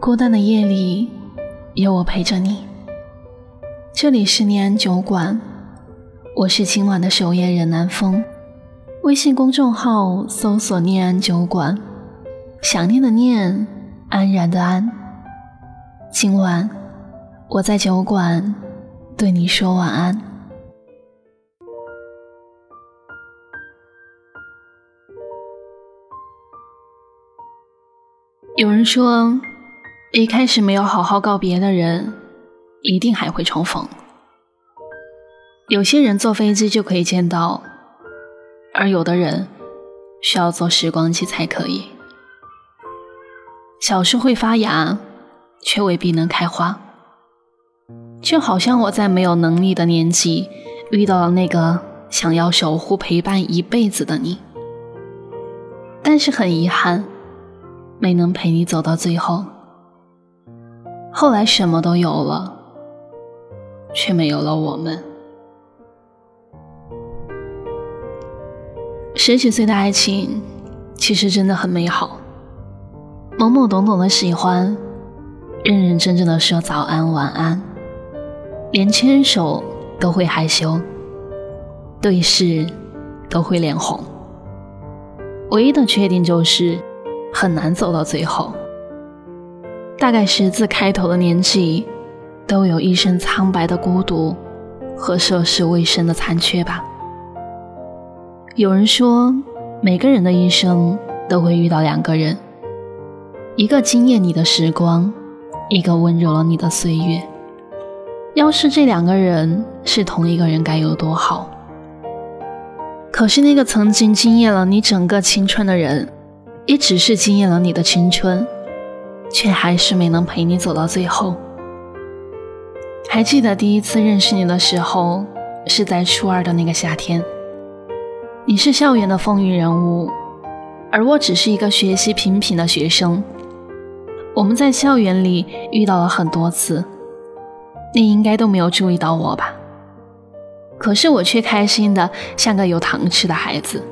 孤单的夜里，有我陪着你。这里是念安酒馆，我是今晚的守夜人南风。微信公众号搜索“念安酒馆”，想念的念，安然的安。今晚我在酒馆对你说晚安。有人说，一开始没有好好告别的人，一定还会重逢。有些人坐飞机就可以见到，而有的人需要坐时光机才可以。小树会发芽，却未必能开花。就好像我在没有能力的年纪，遇到了那个想要守护陪伴一辈子的你，但是很遗憾。没能陪你走到最后，后来什么都有了，却没有了我们。十几岁的爱情其实真的很美好，懵懵懂懂的喜欢，认认真真的说早安晚安，连牵手都会害羞，对视都会脸红。唯一的缺点就是。很难走到最后。大概十字开头的年纪，都有一身苍白的孤独和涉世未深的残缺吧。有人说，每个人的一生都会遇到两个人，一个惊艳你的时光，一个温柔了你的岁月。要是这两个人是同一个人，该有多好！可是那个曾经惊艳了你整个青春的人。也只是惊艳了你的青春，却还是没能陪你走到最后。还记得第一次认识你的时候，是在初二的那个夏天。你是校园的风云人物，而我只是一个学习平平的学生。我们在校园里遇到了很多次，你应该都没有注意到我吧？可是我却开心的像个有糖吃的孩子，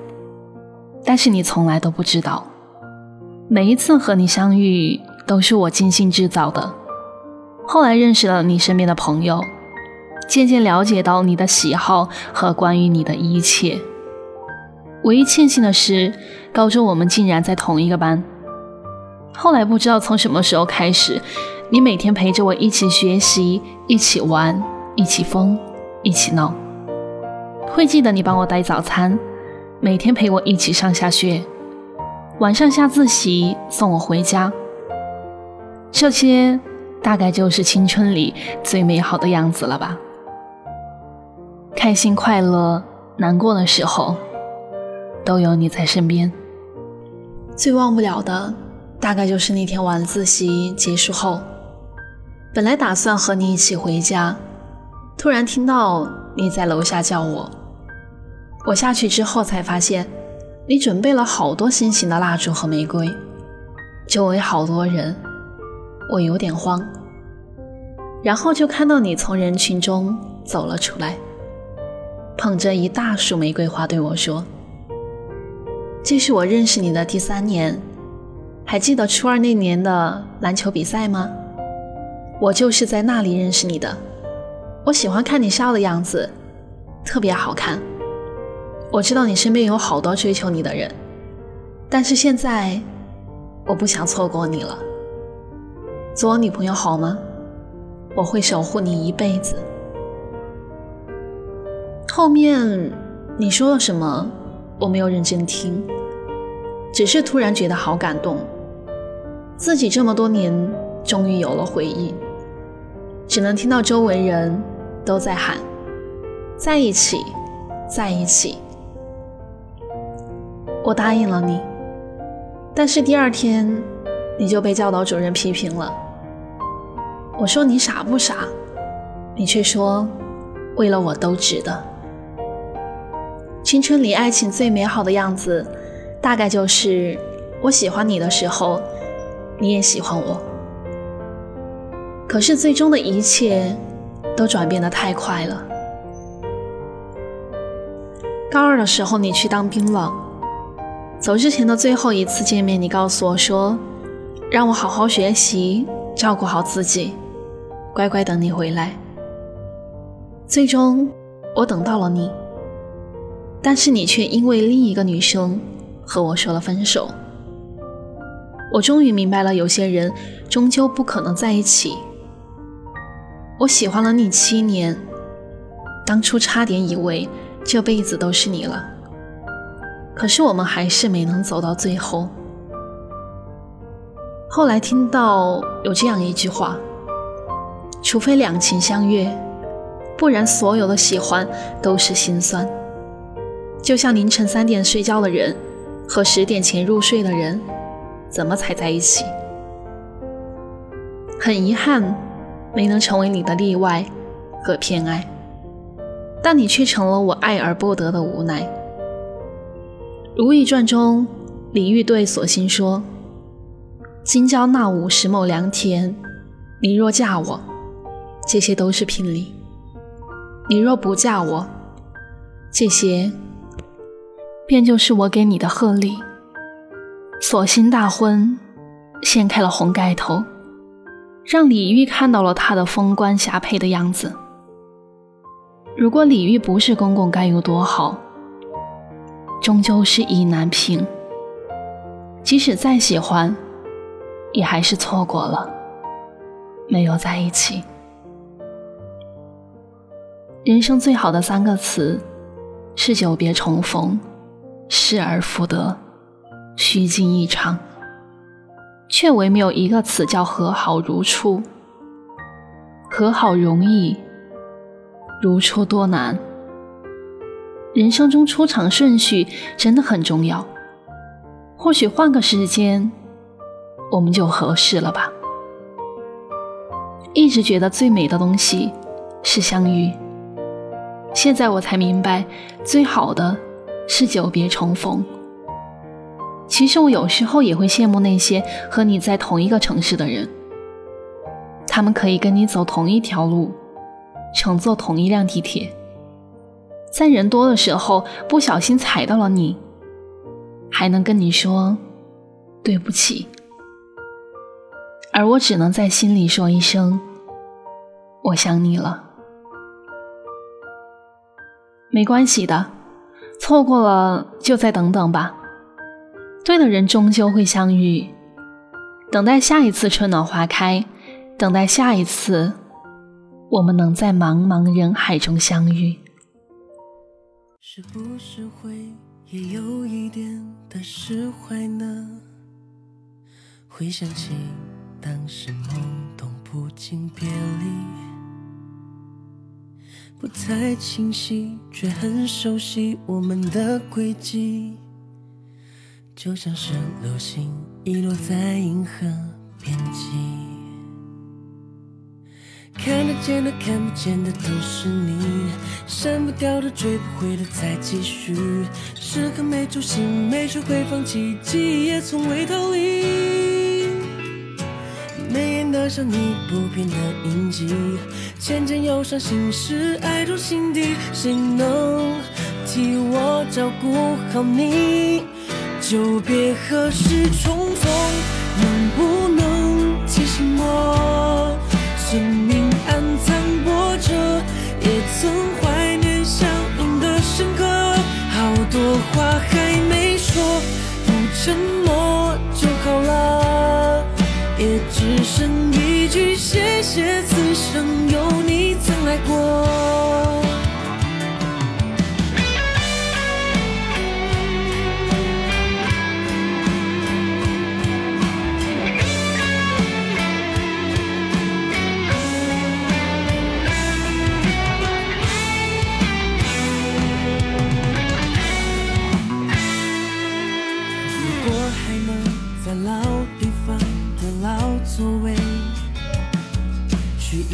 但是你从来都不知道。每一次和你相遇都是我精心制造的。后来认识了你身边的朋友，渐渐了解到你的喜好和关于你的一切。唯一庆幸的是，高中我们竟然在同一个班。后来不知道从什么时候开始，你每天陪着我一起学习，一起玩，一起疯，一起闹。会记得你帮我带早餐，每天陪我一起上下学。晚上下自习送我回家，这些大概就是青春里最美好的样子了吧。开心、快乐、难过的时候，都有你在身边。最忘不了的，大概就是那天晚自习结束后，本来打算和你一起回家，突然听到你在楼下叫我，我下去之后才发现。你准备了好多心形的蜡烛和玫瑰，周围好多人，我有点慌。然后就看到你从人群中走了出来，捧着一大束玫瑰花对我说：“这是我认识你的第三年，还记得初二那年的篮球比赛吗？我就是在那里认识你的。我喜欢看你笑的样子，特别好看。”我知道你身边有好多追求你的人，但是现在我不想错过你了。做我女朋友好吗？我会守护你一辈子。后面你说了什么？我没有认真听，只是突然觉得好感动。自己这么多年终于有了回忆，只能听到周围人都在喊：在一起，在一起。我答应了你，但是第二天你就被教导主任批评了。我说你傻不傻，你却说为了我都值得。青春里爱情最美好的样子，大概就是我喜欢你的时候，你也喜欢我。可是最终的一切都转变的太快了。高二的时候，你去当兵了。走之前的最后一次见面，你告诉我说，让我好好学习，照顾好自己，乖乖等你回来。最终，我等到了你，但是你却因为另一个女生和我说了分手。我终于明白了，有些人终究不可能在一起。我喜欢了你七年，当初差点以为这辈子都是你了，可是我们还是没能走到最后。后来听到有这样一句话：除非两情相悦，不然所有的喜欢都是心酸。就像凌晨三点睡觉的人和十点前入睡的人，怎么才在一起？很遗憾，没能成为你的例外和偏爱，但你却成了我爱而不得的无奈。《如懿传》中，李煜对索性说。今朝那午十亩良田，你若嫁我，这些都是聘礼；你若不嫁我，这些便就是我给你的贺礼。索性大婚，掀开了红盖头，让李煜看到了他的封官霞帔的样子。如果李煜不是公公，该有多好？终究是意难平，即使再喜欢。也还是错过了，没有在一起。人生最好的三个词是久别重逢、失而复得、虚惊一场，却唯没有一个词叫和好如初。和好容易，如初多难。人生中出场顺序真的很重要，或许换个时间。我们就合适了吧？一直觉得最美的东西是相遇，现在我才明白，最好的是久别重逢。其实我有时候也会羡慕那些和你在同一个城市的人，他们可以跟你走同一条路，乘坐同一辆地铁，在人多的时候不小心踩到了你，还能跟你说对不起。而我只能在心里说一声：“我想你了。”没关系的，错过了就再等等吧。对的人终究会相遇，等待下一次春暖花开，等待下一次我们能在茫茫人海中相遇。是不是会也有一点的释怀呢？回想起。当时懵懂不禁别离，不太清晰，却很熟悉我们的轨迹，就像是流星遗落在银河边际。看得见的看不见的都是你，删不掉的追不回的再继续，时刻没出息，没学会放弃，记忆也从未逃离。像你不变的印记，渐渐忧伤心事，爱入心底。谁能替我照顾好你？久别何时重逢？能不能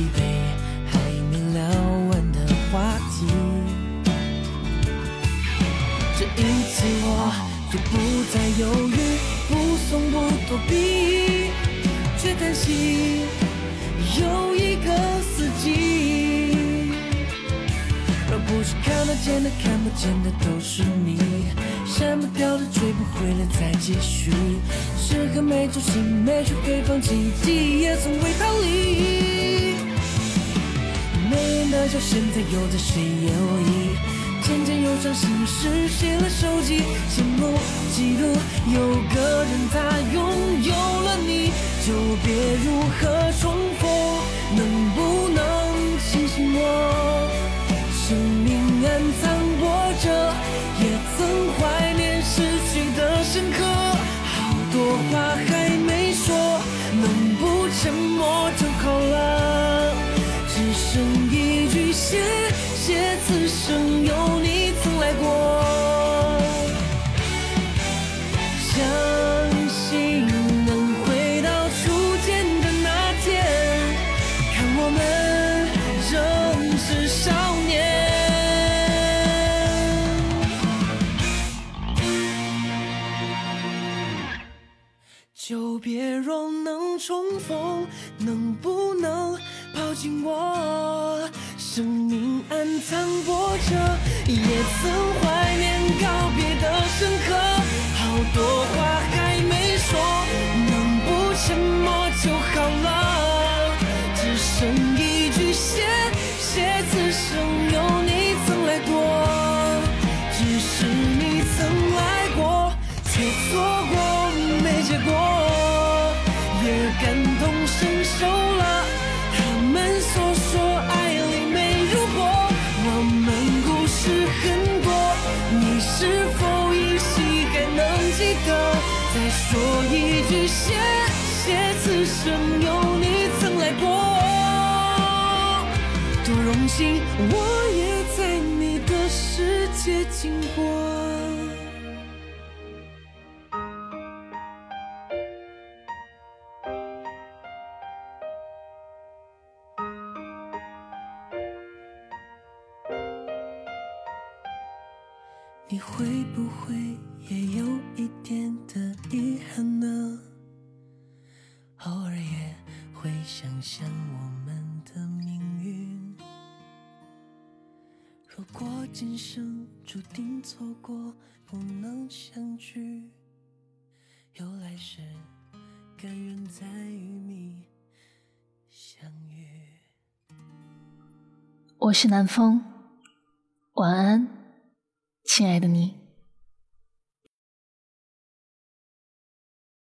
一杯还没聊完的话题，这一次我就不再犹豫，不怂不躲避，却担心又一个四季。若不是看得见的看不见的都是你，删不掉的追不回的。再继续，时刻没出息，没去回放，记忆也从未逃离。没人的笑，现在又在谁演我意？渐渐忧伤心事写了手机，羡慕嫉妒，有个人他拥有了你，就别如何重逢，能不能清醒我？生命暗藏波折，也曾怀念失去的深刻，好多话谢谢此生有。我也在你的世界经过。你会不会也有一点的遗憾呢？偶尔也会想象如果今生注定错过，不能相聚，有来世，甘愿再与你相遇。我是南风，晚安。亲爱的你。